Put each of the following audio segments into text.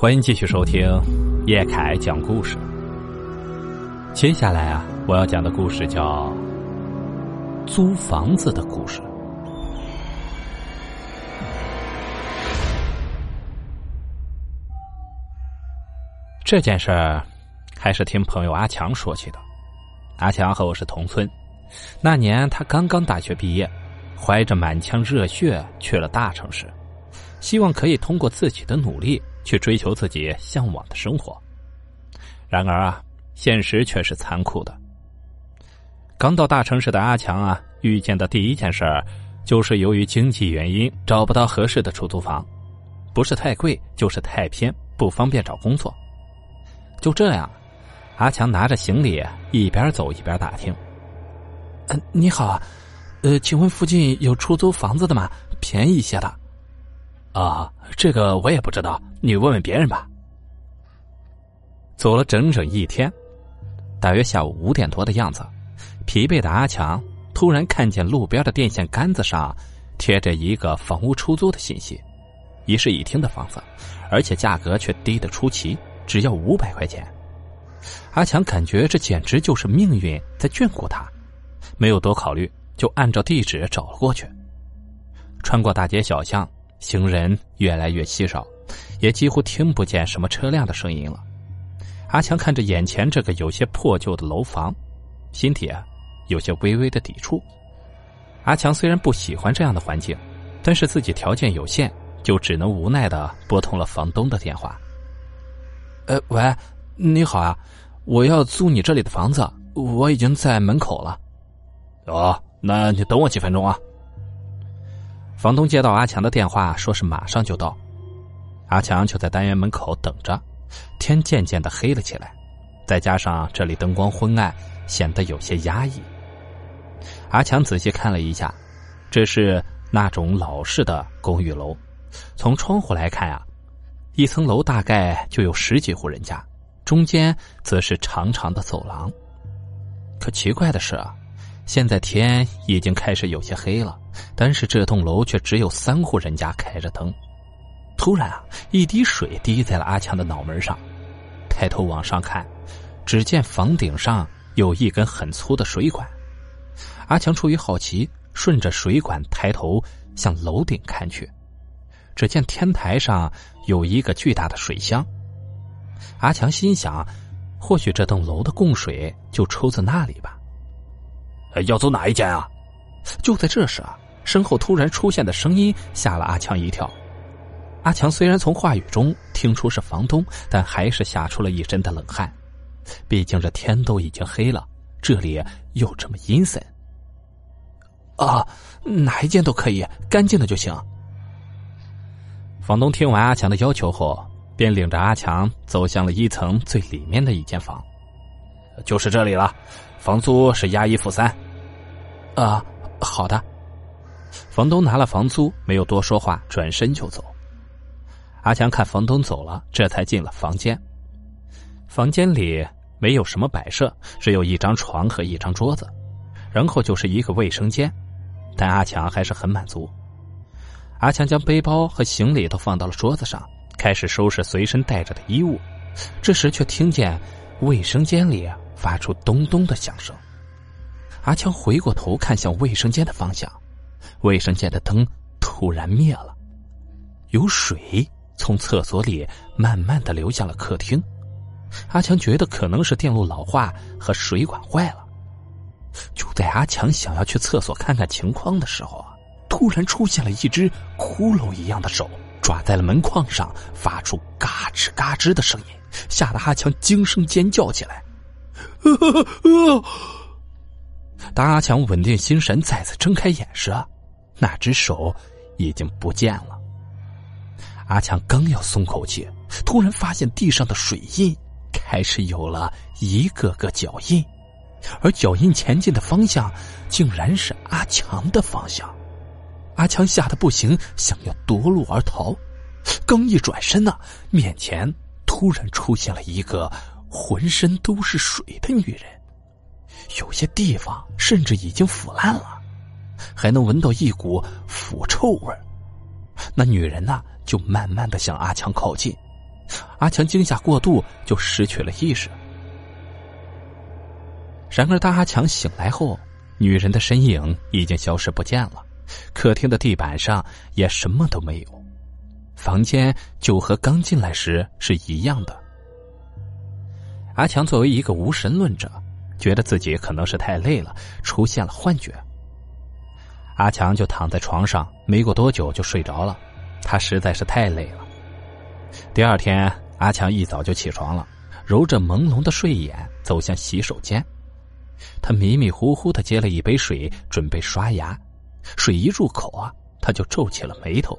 欢迎继续收听叶凯讲故事。接下来啊，我要讲的故事叫《租房子的故事》。这件事儿还是听朋友阿强说起的。阿强和我是同村，那年他刚刚大学毕业，怀着满腔热血去了大城市，希望可以通过自己的努力。去追求自己向往的生活，然而啊，现实却是残酷的。刚到大城市的阿强啊，遇见的第一件事儿，就是由于经济原因找不到合适的出租房，不是太贵，就是太偏，不方便找工作。就这样，阿强拿着行李一边走一边打听：“嗯，你好啊，呃，请问附近有出租房子的吗？便宜一些的。”啊，这个我也不知道，你问问别人吧。走了整整一天，大约下午五点多的样子，疲惫的阿强突然看见路边的电线杆子上贴着一个房屋出租的信息，一室一厅的房子，而且价格却低得出奇，只要五百块钱。阿强感觉这简直就是命运在眷顾他，没有多考虑，就按照地址找了过去。穿过大街小巷。行人越来越稀少，也几乎听不见什么车辆的声音了。阿强看着眼前这个有些破旧的楼房，心底啊有些微微的抵触。阿强虽然不喜欢这样的环境，但是自己条件有限，就只能无奈的拨通了房东的电话。呃，喂，你好啊，我要租你这里的房子，我已经在门口了。哦，那你等我几分钟啊。房东接到阿强的电话，说是马上就到。阿强就在单元门口等着。天渐渐的黑了起来，再加上这里灯光昏暗，显得有些压抑。阿强仔细看了一下，这是那种老式的公寓楼。从窗户来看啊，一层楼大概就有十几户人家，中间则是长长的走廊。可奇怪的是啊。现在天已经开始有些黑了，但是这栋楼却只有三户人家开着灯。突然啊，一滴水滴在了阿强的脑门上，抬头往上看，只见房顶上有一根很粗的水管。阿强出于好奇，顺着水管抬头向楼顶看去，只见天台上有一个巨大的水箱。阿强心想，或许这栋楼的供水就出自那里吧。要走哪一间啊？就在这时啊，身后突然出现的声音吓了阿强一跳。阿强虽然从话语中听出是房东，但还是吓出了一身的冷汗。毕竟这天都已经黑了，这里又这么阴森。啊，哪一间都可以，干净的就行。房东听完阿强的要求后，便领着阿强走向了一层最里面的一间房。就是这里了，房租是押一付三。啊，好的。房东拿了房租，没有多说话，转身就走。阿强看房东走了，这才进了房间。房间里没有什么摆设，只有一张床和一张桌子，然后就是一个卫生间。但阿强还是很满足。阿强将背包和行李都放到了桌子上，开始收拾随身带着的衣物。这时却听见卫生间里发出咚咚的响声。阿强回过头看向卫生间的方向，卫生间的灯突然灭了，有水从厕所里慢慢的流向了客厅。阿强觉得可能是电路老化和水管坏了。就在阿强想要去厕所看看情况的时候啊，突然出现了一只骷髅一样的手抓在了门框上，发出嘎吱嘎吱的声音，吓得阿强惊声尖叫起来。当阿强稳定心神，再次睁开眼时，那只手已经不见了。阿强刚要松口气，突然发现地上的水印开始有了一个个脚印，而脚印前进的方向竟然是阿强的方向。阿强吓得不行，想要夺路而逃，刚一转身呢，面前突然出现了一个浑身都是水的女人。有些地方甚至已经腐烂了，还能闻到一股腐臭味那女人呢，就慢慢的向阿强靠近，阿强惊吓过度，就失去了意识。然而，当阿强醒来后，女人的身影已经消失不见了，客厅的地板上也什么都没有，房间就和刚进来时是一样的。阿强作为一个无神论者，觉得自己可能是太累了，出现了幻觉。阿强就躺在床上，没过多久就睡着了，他实在是太累了。第二天，阿强一早就起床了，揉着朦胧的睡眼走向洗手间。他迷迷糊糊的接了一杯水，准备刷牙。水一入口啊，他就皱起了眉头。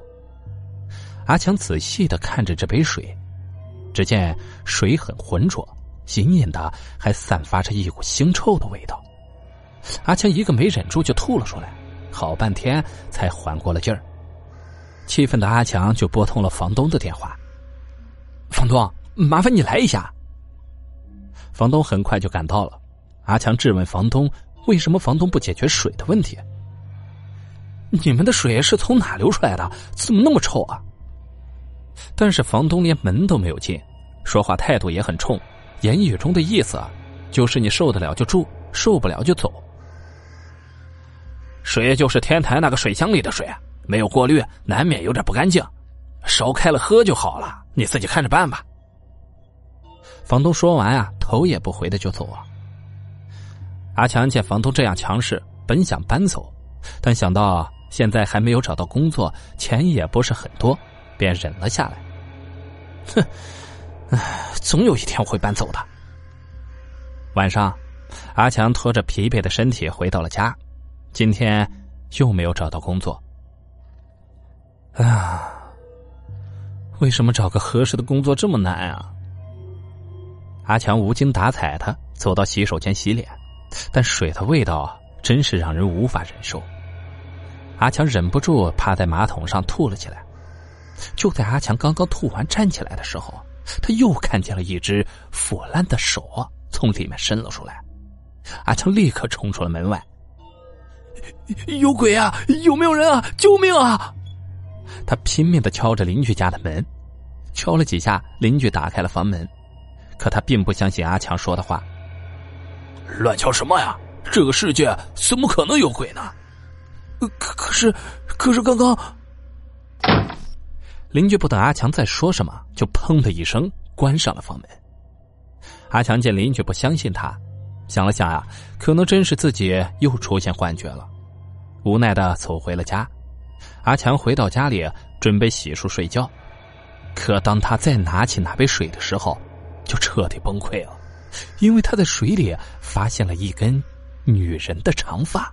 阿强仔细的看着这杯水，只见水很浑浊，隐隐的还散发着一股腥臭的味道。阿强一个没忍住就吐了出来，好半天才缓过了劲儿。气愤的阿强就拨通了房东的电话：“房东，麻烦你来一下。”房东很快就赶到了。阿强质问房东：“为什么房东不解决水的问题？你们的水是从哪流出来的？怎么那么臭啊？”但是房东连门都没有进，说话态度也很冲，言语中的意思就是你受得了就住，受不了就走。水就是天台那个水箱里的水，没有过滤，难免有点不干净，烧开了喝就好了，你自己看着办吧。房东说完啊，头也不回的就走了。阿强见房东这样强势，本想搬走，但想到现在还没有找到工作，钱也不是很多，便忍了下来。哼，唉，总有一天我会搬走的。晚上，阿强拖着疲惫的身体回到了家，今天又没有找到工作。啊，为什么找个合适的工作这么难啊？阿强无精打采的走到洗手间洗脸。但水的味道真是让人无法忍受。阿强忍不住趴在马桶上吐了起来。就在阿强刚刚吐完站起来的时候，他又看见了一只腐烂的手从里面伸了出来。阿强立刻冲出了门外。有鬼啊！有没有人啊？救命啊！他拼命的敲着邻居家的门，敲了几下，邻居打开了房门，可他并不相信阿强说的话。乱敲什么呀？这个世界怎么可能有鬼呢？可可是，可是刚刚，邻居不等阿强再说什么，就砰的一声关上了房门。阿强见邻居不相信他，想了想啊，可能真是自己又出现幻觉了，无奈的走回了家。阿强回到家里准备洗漱睡觉，可当他再拿起那杯水的时候，就彻底崩溃了。因为他在水里发现了一根女人的长发，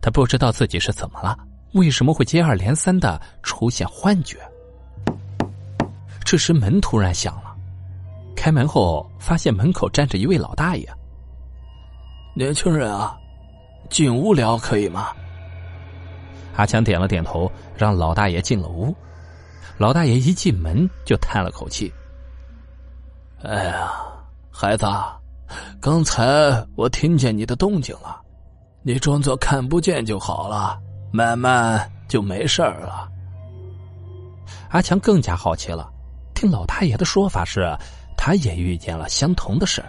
他不知道自己是怎么了，为什么会接二连三的出现幻觉？这时门突然响了，开门后发现门口站着一位老大爷。年轻人啊，进屋聊可以吗？阿强点了点头，让老大爷进了屋。老大爷一进门就叹了口气。哎呀，孩子，刚才我听见你的动静了，你装作看不见就好了，慢慢就没事了。阿强更加好奇了，听老大爷的说法是，他也遇见了相同的事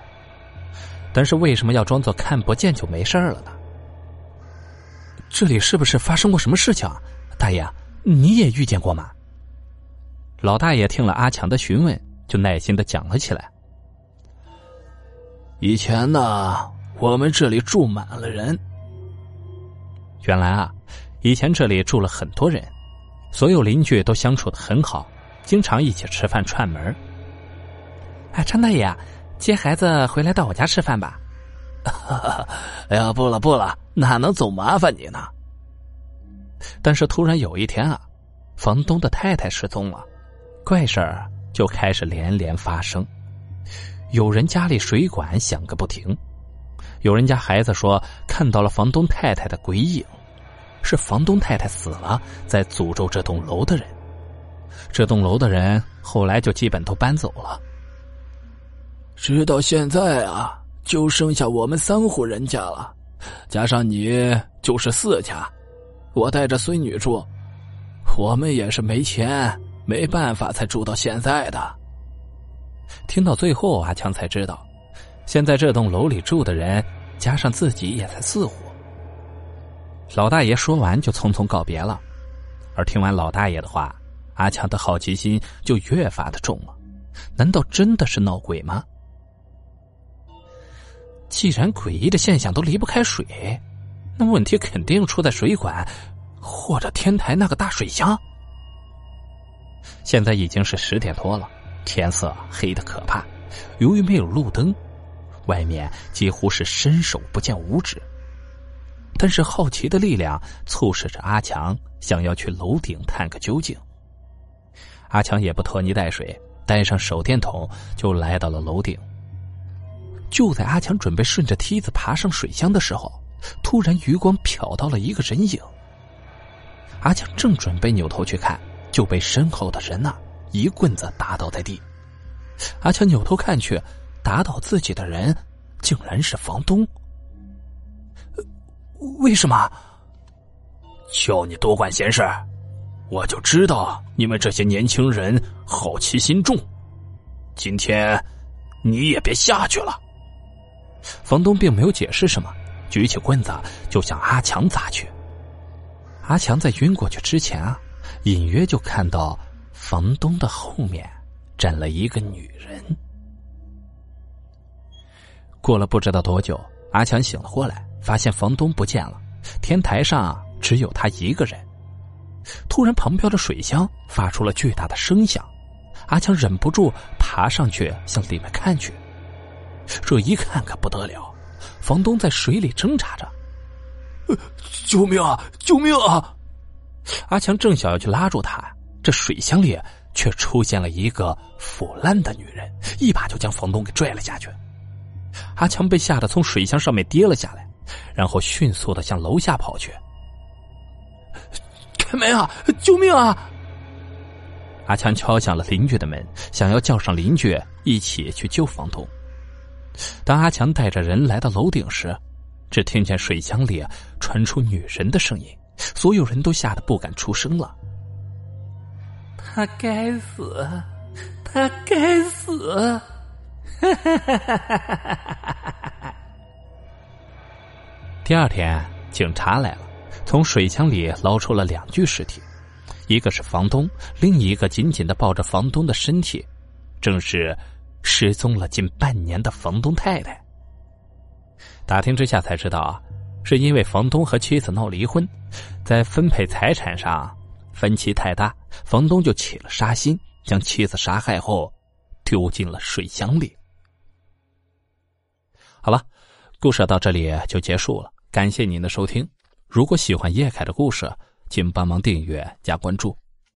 但是为什么要装作看不见就没事了呢？这里是不是发生过什么事情？大爷，你也遇见过吗？老大爷听了阿强的询问。就耐心的讲了起来。以前呢，我们这里住满了人。原来啊，以前这里住了很多人，所有邻居都相处的很好，经常一起吃饭串门。哎，张大爷，接孩子回来到我家吃饭吧。哎呀，不了不了，哪能总麻烦你呢？但是突然有一天啊，房东的太太失踪了，怪事儿。就开始连连发生，有人家里水管响个不停，有人家孩子说看到了房东太太的鬼影，是房东太太死了，在诅咒这栋楼的人。这栋楼的人后来就基本都搬走了，直到现在啊，就剩下我们三户人家了，加上你就是四家，我带着孙女住，我们也是没钱。没办法才住到现在的。听到最后，阿强才知道，现在这栋楼里住的人加上自己也才四户。老大爷说完就匆匆告别了，而听完老大爷的话，阿强的好奇心就越发的重了。难道真的是闹鬼吗？既然诡异的现象都离不开水，那问题肯定出在水管或者天台那个大水箱。现在已经是十点多了，天色黑的可怕。由于没有路灯，外面几乎是伸手不见五指。但是好奇的力量促使着阿强想要去楼顶探个究竟。阿强也不拖泥带水，带上手电筒就来到了楼顶。就在阿强准备顺着梯子爬上水箱的时候，突然余光瞟到了一个人影。阿强正准备扭头去看，就被身后的人呐一棍子打倒在地。阿强扭头看去，打倒自己的人竟然是房东。为什么？叫你多管闲事，我就知道你们这些年轻人好奇心重。今天你也别下去了。房东并没有解释什么，举起棍子就向阿强砸去。阿强在晕过去之前啊，隐约就看到房东的后面站了一个女人。过了不知道多久，阿强醒了过来，发现房东不见了，天台上只有他一个人。突然，旁边的水箱发出了巨大的声响，阿强忍不住爬上去向里面看去。这一看可不得了，房东在水里挣扎着，“救命啊！救命啊！”阿强正想要去拉住他，这水箱里却出现了一个腐烂的女人，一把就将房东给拽了下去。阿强被吓得从水箱上面跌了下来，然后迅速的向楼下跑去。开门啊！救命啊！阿强敲响了邻居的门，想要叫上邻居一起去救房东。当阿强带着人来到楼顶时，只听见水箱里传出女人的声音，所有人都吓得不敢出声了。他该死，他该死！哈哈哈哈哈哈第二天，警察来了，从水箱里捞出了两具尸体，一个是房东，另一个紧紧的抱着房东的身体，正是。失踪了近半年的房东太太，打听之下才知道啊，是因为房东和妻子闹离婚，在分配财产上分歧太大，房东就起了杀心，将妻子杀害后丢进了水箱里。好了，故事到这里就结束了，感谢您的收听。如果喜欢叶凯的故事，请帮忙订阅加关注。